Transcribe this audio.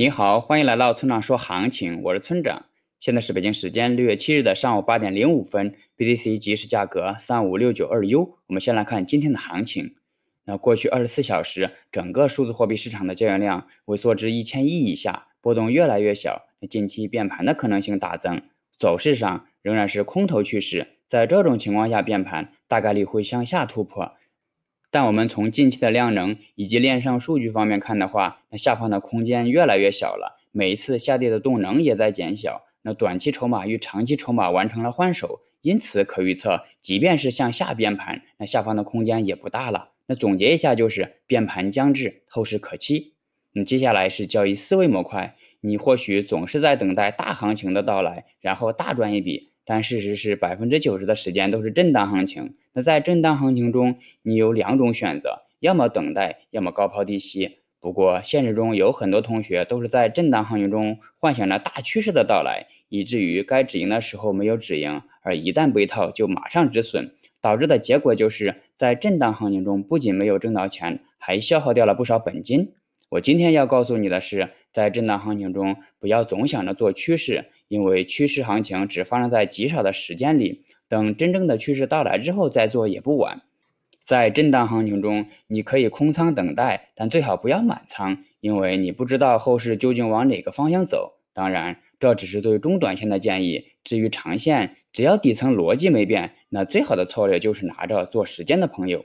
你好，欢迎来到村长说行情，我是村长。现在是北京时间六月七日的上午八点零五分，BTC 即时价格三五六九二 U。我们先来看今天的行情。那过去二十四小时，整个数字货币市场的交易量萎缩至一千亿以下，波动越来越小。近期变盘的可能性大增，走势上仍然是空头趋势。在这种情况下变盘，大概率会向下突破。但我们从近期的量能以及链上数据方面看的话，那下方的空间越来越小了，每一次下跌的动能也在减小。那短期筹码与长期筹码完成了换手，因此可预测，即便是向下变盘，那下方的空间也不大了。那总结一下就是变盘将至，后市可期。那接下来是交易思维模块，你或许总是在等待大行情的到来，然后大赚一笔。但事实是，百分之九十的时间都是震荡行情。那在震荡行情中，你有两种选择：要么等待，要么高抛低吸。不过，现实中有很多同学都是在震荡行情中幻想着大趋势的到来，以至于该止盈的时候没有止盈，而一旦被套就马上止损，导致的结果就是在震荡行情中不仅没有挣到钱，还消耗掉了不少本金。我今天要告诉你的是，在震荡行情中，不要总想着做趋势，因为趋势行情只发生在极少的时间里。等真正的趋势到来之后再做也不晚。在震荡行情中，你可以空仓等待，但最好不要满仓，因为你不知道后市究竟往哪个方向走。当然，这只是对中短线的建议。至于长线，只要底层逻辑没变，那最好的策略就是拿着做时间的朋友。